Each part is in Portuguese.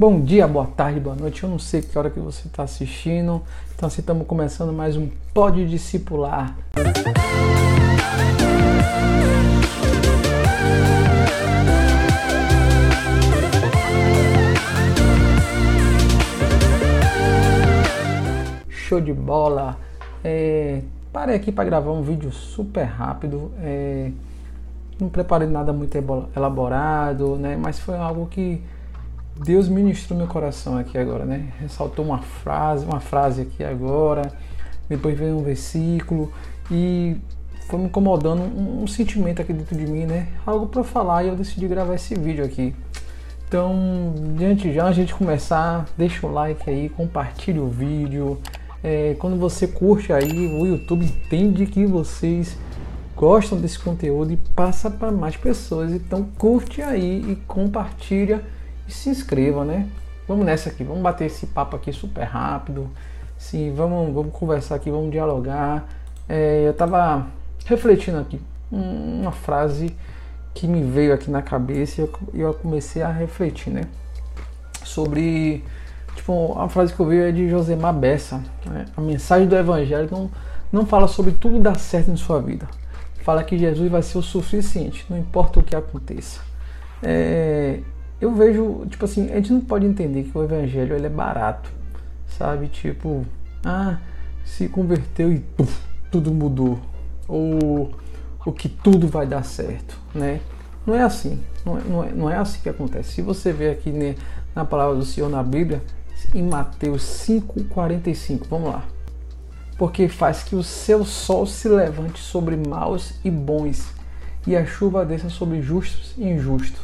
Bom dia, boa tarde, boa noite. Eu não sei que hora que você está assistindo. Então assim estamos começando mais um Pode Discipular. Show de bola. É, parei aqui para gravar um vídeo super rápido. É, não preparei nada muito elaborado, né? Mas foi algo que Deus ministrou meu coração aqui agora, né? Ressaltou uma frase, uma frase aqui agora, depois veio um versículo e foi me incomodando um, um sentimento aqui dentro de mim, né? Algo para falar e eu decidi gravar esse vídeo aqui. Então, diante já a gente começar, deixa o like aí, compartilhe o vídeo. É, quando você curte aí, o YouTube entende que vocês gostam desse conteúdo e passa para mais pessoas. Então curte aí e compartilha e se inscreva, né? Vamos nessa aqui, vamos bater esse papo aqui super rápido. Sim, vamos, vamos conversar aqui, vamos dialogar. É, eu estava refletindo aqui uma frase que me veio aqui na cabeça e eu, comecei a refletir, né? Sobre, tipo, a frase que eu vi é de Josemar Bessa. Né? A mensagem do Evangelho não, não fala sobre tudo dar certo em sua vida. Fala que Jesus vai ser o suficiente, não importa o que aconteça. É, eu vejo, tipo assim, a gente não pode entender que o evangelho ele é barato, sabe? Tipo, ah, se converteu e tudo mudou. Ou o que tudo vai dar certo, né? Não é assim, não é, não é, não é assim que acontece. Se você vê aqui né, na palavra do Senhor na Bíblia, em Mateus 5,45, vamos lá. Porque faz que o seu sol se levante sobre maus e bons, e a chuva desça sobre justos e injustos.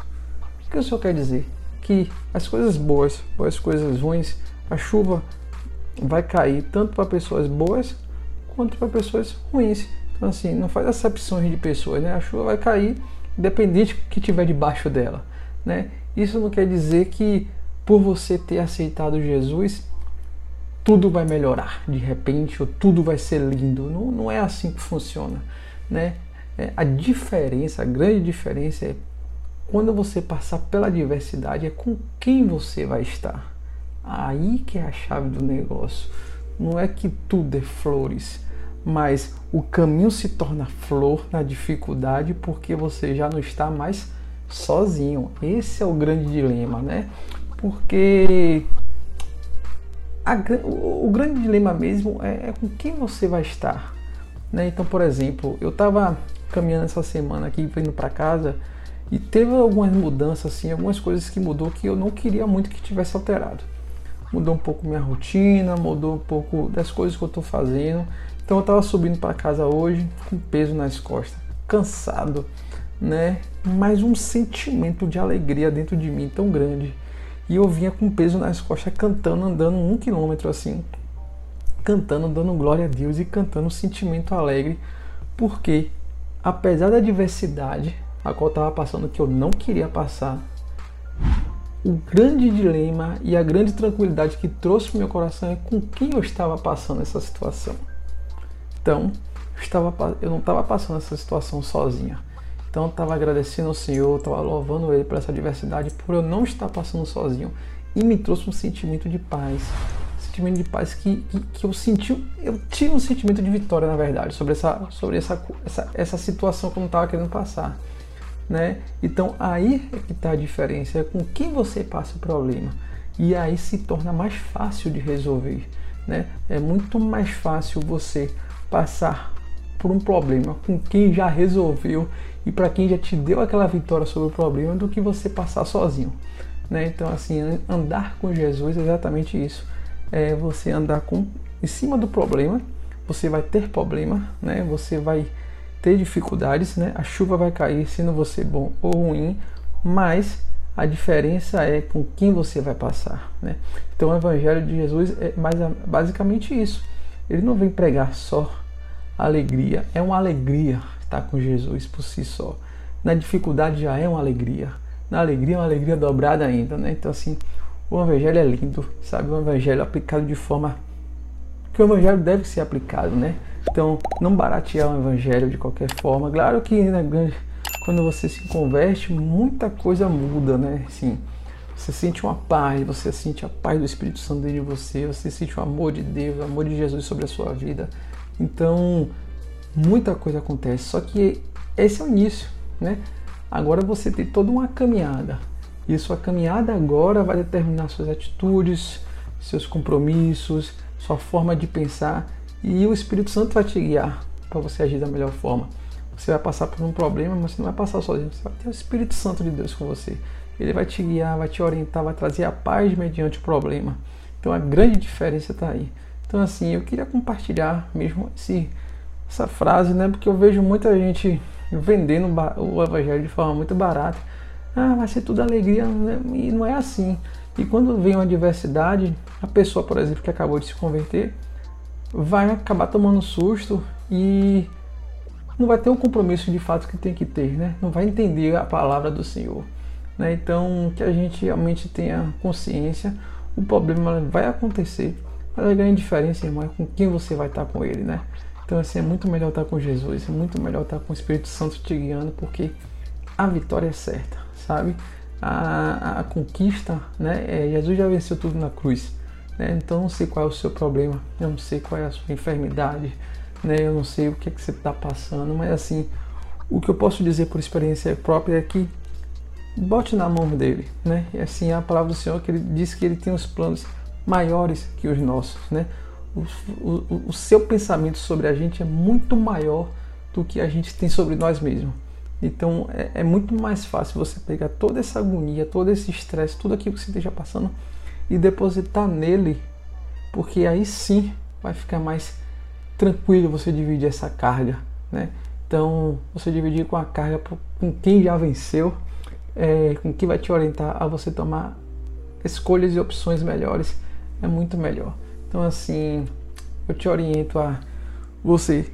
O que o Senhor quer dizer? Que as coisas boas ou as coisas ruins, a chuva vai cair tanto para pessoas boas quanto para pessoas ruins. Então, assim, não faz acepções de pessoas, né? A chuva vai cair independente do que tiver debaixo dela, né? Isso não quer dizer que por você ter aceitado Jesus, tudo vai melhorar de repente ou tudo vai ser lindo. Não, não é assim que funciona, né? É, a diferença, a grande diferença é quando você passar pela diversidade, é com quem você vai estar. Aí que é a chave do negócio. Não é que tudo é flores, mas o caminho se torna flor na dificuldade porque você já não está mais sozinho. Esse é o grande dilema, né? Porque a, o, o, grande dilema mesmo é, é, com quem você vai estar. Né? Então, por exemplo, eu estava caminhando essa semana aqui, vindo para casa e teve algumas mudanças, assim, algumas coisas que mudou que eu não queria muito que tivesse alterado. Mudou um pouco minha rotina, mudou um pouco das coisas que eu estou fazendo. Então eu estava subindo para casa hoje com peso nas costas, cansado, né? Mas um sentimento de alegria dentro de mim tão grande. E eu vinha com peso nas costas, cantando, andando um quilômetro assim, cantando, dando glória a Deus e cantando um sentimento alegre, porque apesar da diversidade, a qual estava passando que eu não queria passar. O grande dilema e a grande tranquilidade que trouxe para meu coração é com quem eu estava passando essa situação. Então, eu, estava, eu não estava passando essa situação sozinha. Então, eu estava agradecendo ao Senhor, estava louvando Ele por essa diversidade, por eu não estar passando sozinho. E me trouxe um sentimento de paz. Sentimento de paz que, que, que, eu senti. Eu tive um sentimento de vitória, na verdade, sobre essa, sobre essa, essa, essa situação que eu não estava querendo passar né? Então aí é que está a diferença, é com quem você passa o problema. E aí se torna mais fácil de resolver, né? É muito mais fácil você passar por um problema com quem já resolveu e para quem já te deu aquela vitória sobre o problema do que você passar sozinho, né? Então assim, andar com Jesus é exatamente isso. É você andar com em cima do problema, você vai ter problema, né? Você vai ter dificuldades, né? A chuva vai cair, sendo você bom ou ruim, mas a diferença é com quem você vai passar, né? Então o evangelho de Jesus é mais basicamente isso. Ele não vem pregar só alegria, é uma alegria estar com Jesus por si só. Na dificuldade já é uma alegria, na alegria é uma alegria dobrada ainda, né? Então assim, o evangelho é lindo, sabe? O evangelho aplicado de forma que o evangelho deve ser aplicado, né? Então, não baratear o evangelho de qualquer forma. Claro que né, quando você se converte, muita coisa muda, né? Sim, Você sente uma paz, você sente a paz do Espírito Santo dentro de você, você sente o amor de Deus, o amor de Jesus sobre a sua vida. Então, muita coisa acontece. Só que esse é o início, né? Agora você tem toda uma caminhada. E sua caminhada agora vai determinar suas atitudes, seus compromissos, sua forma de pensar. E o Espírito Santo vai te guiar para você agir da melhor forma. Você vai passar por um problema, mas você não vai passar sozinho. Você vai ter o Espírito Santo de Deus com você. Ele vai te guiar, vai te orientar, vai trazer a paz mediante o problema. Então a grande diferença está aí. Então assim, eu queria compartilhar mesmo esse, essa frase, né? Porque eu vejo muita gente vendendo o evangelho de forma muito barata. Ah, vai ser tudo alegria, né? e não é assim. E quando vem uma adversidade, a pessoa, por exemplo, que acabou de se converter, vai acabar tomando susto e não vai ter o compromisso de fato que tem que ter, né? Não vai entender a palavra do Senhor. Né? Então, que a gente realmente tenha consciência, o problema vai acontecer, mas a grande diferença, irmão, é com quem você vai estar com ele, né? Então, assim, é muito melhor estar com Jesus, é muito melhor estar com o Espírito Santo te guiando, porque a vitória é certa, sabe? A, a, conquista, né? É, Jesus já venceu tudo na cruz, né? Então, não sei qual é o seu problema, eu não sei qual é a sua enfermidade, né? Eu não sei o que, é que você está passando, mas assim, o que eu posso dizer por experiência própria é que bote na mão dele, né? E assim a palavra do Senhor que ele diz que ele tem os planos maiores que os nossos, né? O, o, o seu pensamento sobre a gente é muito maior do que a gente tem sobre nós mesmos. Então é, é muito mais fácil você pegar toda essa agonia, todo esse estresse, tudo aquilo que você esteja passando e depositar nele, porque aí sim vai ficar mais tranquilo você dividir essa carga, né? Então você dividir com a carga com quem já venceu é, com que vai te orientar a você tomar escolhas e opções melhores é muito melhor. Então assim, eu te oriento a você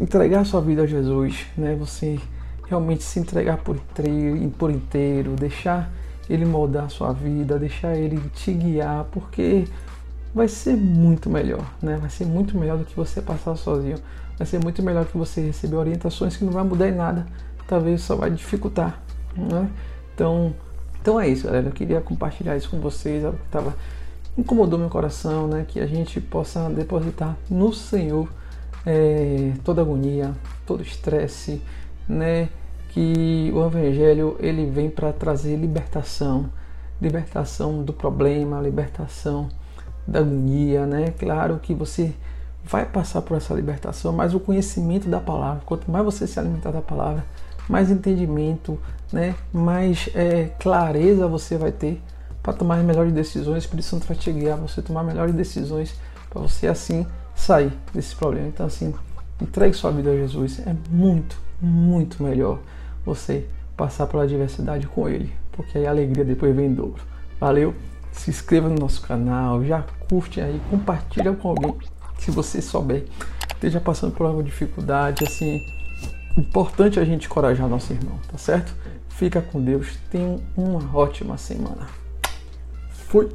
entregar sua vida a Jesus, né? Você realmente se entregar por inteiro, por inteiro, deixar ele moldar a sua vida, deixar ele te guiar, porque vai ser muito melhor, né? Vai ser muito melhor do que você passar sozinho. Vai ser muito melhor que você receber orientações que não vai mudar em nada, talvez só vai dificultar né? Então, então é isso, galera. Eu queria compartilhar isso com vocês, algo que estava incomodou meu coração, né? Que a gente possa depositar no Senhor é, toda agonia, todo estresse, né? Que o Evangelho ele vem para trazer libertação, libertação do problema, libertação da agonia, né? Claro que você vai passar por essa libertação, mas o conhecimento da palavra, quanto mais você se alimentar da palavra, mais entendimento, né, mais é, clareza você vai ter para tomar melhores decisões. O Espírito Santo vai te guiar você tomar melhores decisões para você assim sair desse problema. Então assim, entregue sua vida a Jesus. É muito, muito melhor você passar pela adversidade com Ele, porque aí a alegria depois vem em dobro. Valeu? Se inscreva no nosso canal, já curte aí, compartilha com alguém se você souber esteja passando por alguma dificuldade, assim, Importante a gente encorajar nosso irmão, tá certo? Fica com Deus. Tenha uma ótima semana. Fui!